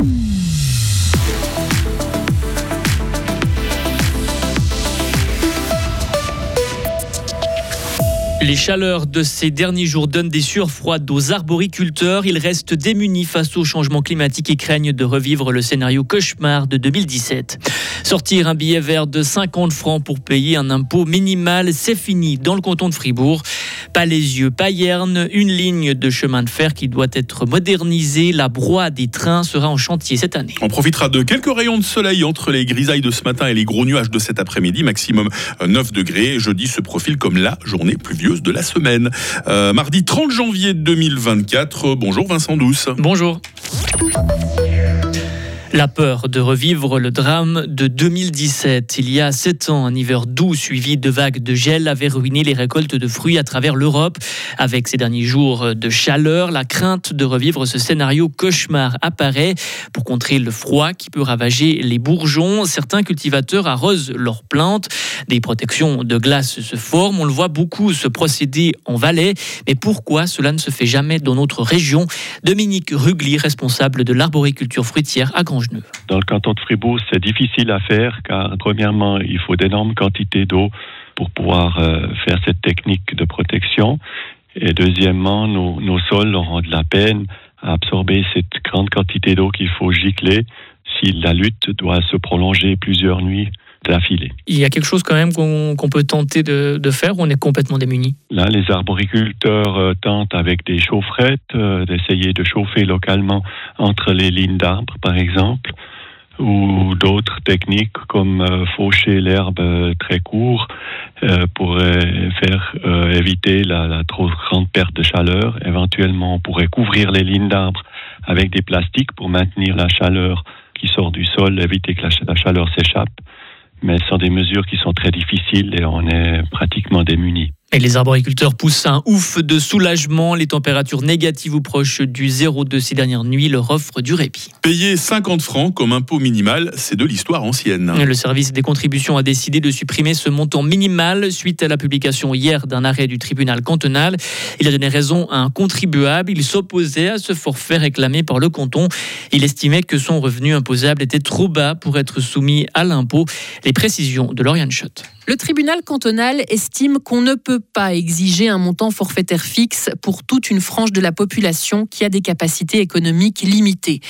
Mm-hmm. Les chaleurs de ces derniers jours donnent des sueurs froides aux arboriculteurs. Ils restent démunis face au changement climatique et craignent de revivre le scénario cauchemar de 2017. Sortir un billet vert de 50 francs pour payer un impôt minimal, c'est fini dans le canton de Fribourg. Pas les yeux, Payerne, une ligne de chemin de fer qui doit être modernisée. La broie des trains sera en chantier cette année. On profitera de quelques rayons de soleil entre les grisailles de ce matin et les gros nuages de cet après-midi, maximum 9 degrés. Jeudi se profile comme la journée pluvieuse de la semaine. Euh, mardi 30 janvier 2024. Bonjour Vincent Douce. Bonjour. La peur de revivre le drame de 2017. Il y a sept ans, un hiver doux suivi de vagues de gel avait ruiné les récoltes de fruits à travers l'Europe. Avec ces derniers jours de chaleur, la crainte de revivre ce scénario cauchemar apparaît. Pour contrer le froid qui peut ravager les bourgeons, certains cultivateurs arrosent leurs plantes. Des protections de glace se forment. On le voit beaucoup se procéder en Valais. Mais pourquoi cela ne se fait jamais dans notre région? Dominique Rugli, responsable de l'arboriculture fruitière à Grand dans le canton de Fribourg, c'est difficile à faire car, premièrement, il faut d'énormes quantités d'eau pour pouvoir euh, faire cette technique de protection. Et deuxièmement, nos, nos, sols auront de la peine à absorber cette grande quantité d'eau qu'il faut gicler si la lutte doit se prolonger plusieurs nuits Il y a quelque chose quand même qu'on peut tenter de, de, faire ou on est complètement démuni? Là, les arboriculteurs euh, tentent avec des chaufferettes euh, d'essayer de chauffer localement entre les lignes d'arbres, par exemple, ou d'autres techniques comme euh, faucher l'herbe très court pour faire éviter la, la, trop grande perte de chaleur. Éventuellement, on pourrait couvrir les lignes d'arbres avec des plastiques pour maintenir la chaleur qui sort du sol, éviter que la chaleur s'échappe mais ce sont des mesures qui sont très difficiles et on est pratiquement démunis. Et les arboriculteurs poussent un ouf de soulagement. Les températures négatives ou proches du zéro de ces dernières nuits leur offrent du répit. Payer 50 francs comme impôt minimal, c'est de l'histoire ancienne. Le service des contributions a décidé de supprimer ce montant minimal suite à la publication hier d'un arrêt du tribunal cantonal. Il a donné raison à un contribuable. Il s'opposait à ce forfait réclamé par le canton. Il estimait que son revenu imposable était trop bas pour être soumis à l'impôt. Les précisions de Lauriane Schott. Le tribunal cantonal estime qu'on ne peut pas exiger un montant forfaitaire fixe pour toute une frange de la population qui a des capacités économiques limitées.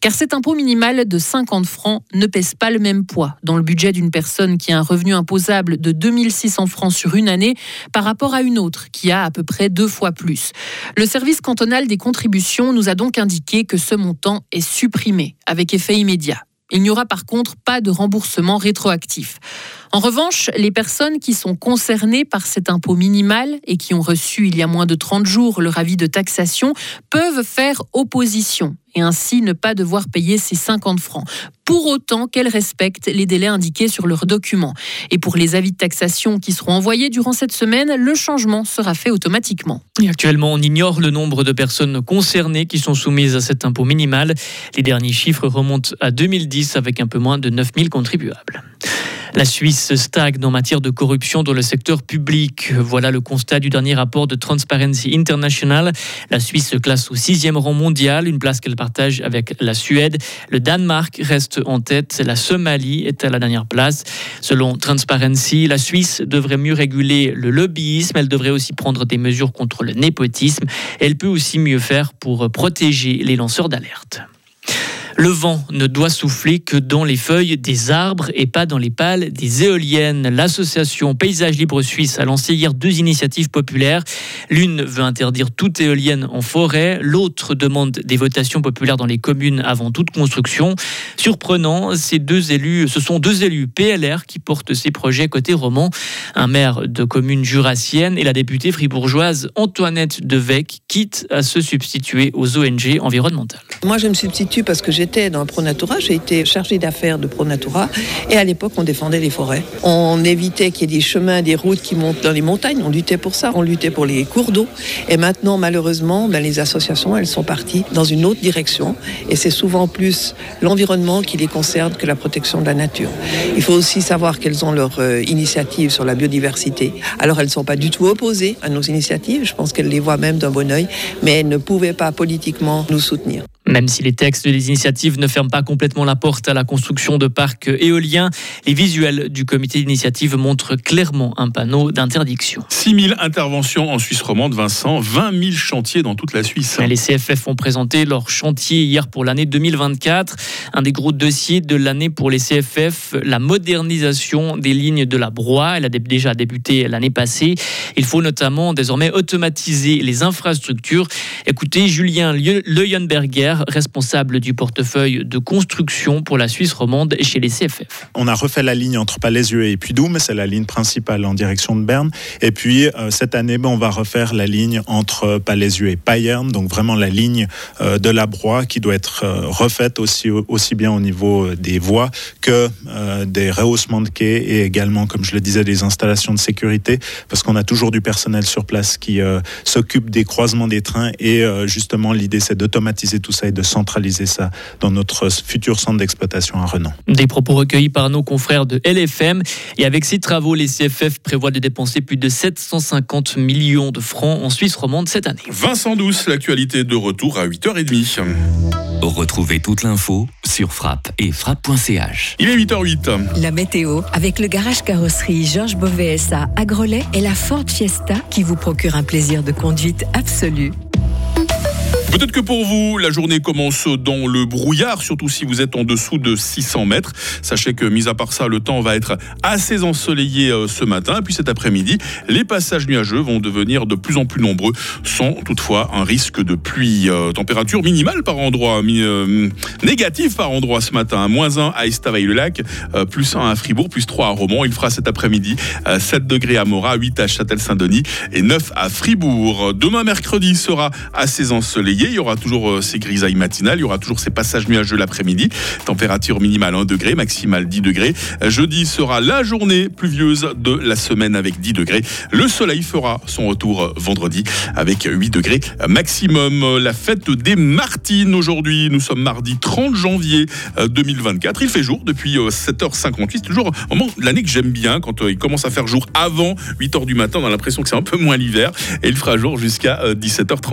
Car cet impôt minimal de 50 francs ne pèse pas le même poids dans le budget d'une personne qui a un revenu imposable de 2600 francs sur une année par rapport à une autre qui a à peu près deux fois plus. Le service cantonal des contributions nous a donc indiqué que ce montant est supprimé avec effet immédiat. Il n'y aura par contre pas de remboursement rétroactif. En revanche, les personnes qui sont concernées par cet impôt minimal et qui ont reçu il y a moins de 30 jours leur avis de taxation peuvent faire opposition et ainsi ne pas devoir payer ces 50 francs, pour autant qu'elles respectent les délais indiqués sur leurs documents. Et pour les avis de taxation qui seront envoyés durant cette semaine, le changement sera fait automatiquement. actuellement, on ignore le nombre de personnes concernées qui sont soumises à cet impôt minimal. Les derniers chiffres remontent à 2010 avec un peu moins de 9000 contribuables. La Suisse stagne en matière de corruption dans le secteur public. Voilà le constat du dernier rapport de Transparency International. La Suisse se classe au sixième rang mondial, une place qu'elle partage avec la Suède. Le Danemark reste en tête. La Somalie est à la dernière place. Selon Transparency, la Suisse devrait mieux réguler le lobbyisme. Elle devrait aussi prendre des mesures contre le népotisme. Elle peut aussi mieux faire pour protéger les lanceurs d'alerte. Le vent ne doit souffler que dans les feuilles des arbres et pas dans les pales des éoliennes. L'association Paysage Libre Suisse a lancé hier deux initiatives populaires. L'une veut interdire toute éolienne en forêt, l'autre demande des votations populaires dans les communes avant toute construction. Surprenant, ces deux élus, ce sont deux élus PLR qui portent ces projets côté roman. Un maire de commune jurassienne et la députée fribourgeoise Antoinette Devec quitte à se substituer aux ONG environnementales. Moi, je me substitue parce que j'ai j'étais dans Pronatura, j'ai été chargée d'affaires de Pronatura. Et à l'époque, on défendait les forêts. On évitait qu'il y ait des chemins, des routes qui montent dans les montagnes. On luttait pour ça. On luttait pour les cours d'eau. Et maintenant, malheureusement, ben, les associations, elles sont parties dans une autre direction. Et c'est souvent plus l'environnement qui les concerne que la protection de la nature. Il faut aussi savoir qu'elles ont leur euh, initiative sur la biodiversité. Alors, elles ne sont pas du tout opposées à nos initiatives. Je pense qu'elles les voient même d'un bon oeil. Mais elles ne pouvaient pas politiquement nous soutenir. Même si les textes des initiatives ne ferment pas complètement la porte à la construction de parcs éoliens, les visuels du comité d'initiative montrent clairement un panneau d'interdiction. 6000 interventions en Suisse romande, Vincent, 20 000 chantiers dans toute la Suisse. Les CFF ont présenté leur chantier hier pour l'année 2024. Un des gros dossiers de l'année pour les CFF, la modernisation des lignes de la Broye. Elle a déjà débuté l'année passée. Il faut notamment désormais automatiser les infrastructures. Écoutez Julien Leuenberger, responsable du portefeuille de construction pour la Suisse romande chez les CFF. On a refait la ligne entre Palaisieux et Puydôme, c'est la ligne principale en direction de Berne. Et puis euh, cette année, ben, on va refaire la ligne entre Palaisieux et Payerne, donc vraiment la ligne euh, de la Broye qui doit être euh, refaite aussi, aussi bien au niveau des voies que des rehaussements de quais et également, comme je le disais, des installations de sécurité, parce qu'on a toujours du personnel sur place qui s'occupe des croisements des trains et justement l'idée c'est d'automatiser tout ça et de centraliser ça dans notre futur centre d'exploitation à Renan. Des propos recueillis par nos confrères de LFM. Et avec ces travaux, les CFF prévoient de dépenser plus de 750 millions de francs en Suisse romande cette année. Vincent Douce, l'actualité de retour à 8h30. Retrouvez toute l'info sur frappe et frappe.ch. Il est 8h08. La météo avec le garage carrosserie Georges Beauvais à Grelais et la Ford Fiesta qui vous procure un plaisir de conduite absolu. Peut-être que pour vous, la journée commence dans le brouillard, surtout si vous êtes en dessous de 600 mètres. Sachez que, mis à part ça, le temps va être assez ensoleillé euh, ce matin. Puis cet après-midi, les passages nuageux vont devenir de plus en plus nombreux, sans toutefois un risque de pluie. Euh, température minimale par endroit, euh, négative par endroit ce matin. Moins 1 à Estavayer-le-Lac, plus 1 à Fribourg, plus 3 à Romans. Il fera cet après-midi 7 degrés à Morat, 8 à Châtel-Saint-Denis et 9 à Fribourg. Demain, mercredi, sera assez ensoleillé. Il y aura toujours euh, ces grisailles matinales, il y aura toujours ces passages nuageux l'après-midi. Température minimale 1 degré, maximale 10 degrés. Jeudi sera la journée pluvieuse de la semaine avec 10 degrés. Le soleil fera son retour euh, vendredi avec 8 degrés maximum. La fête des Martines aujourd'hui. Nous sommes mardi 30 janvier 2024. Euh, il fait jour depuis 7h58. C'est toujours l'année que j'aime bien quand il commence à faire jour avant 8h du matin. On a l'impression que c'est un peu moins l'hiver. Et il fera jour jusqu'à 17h30.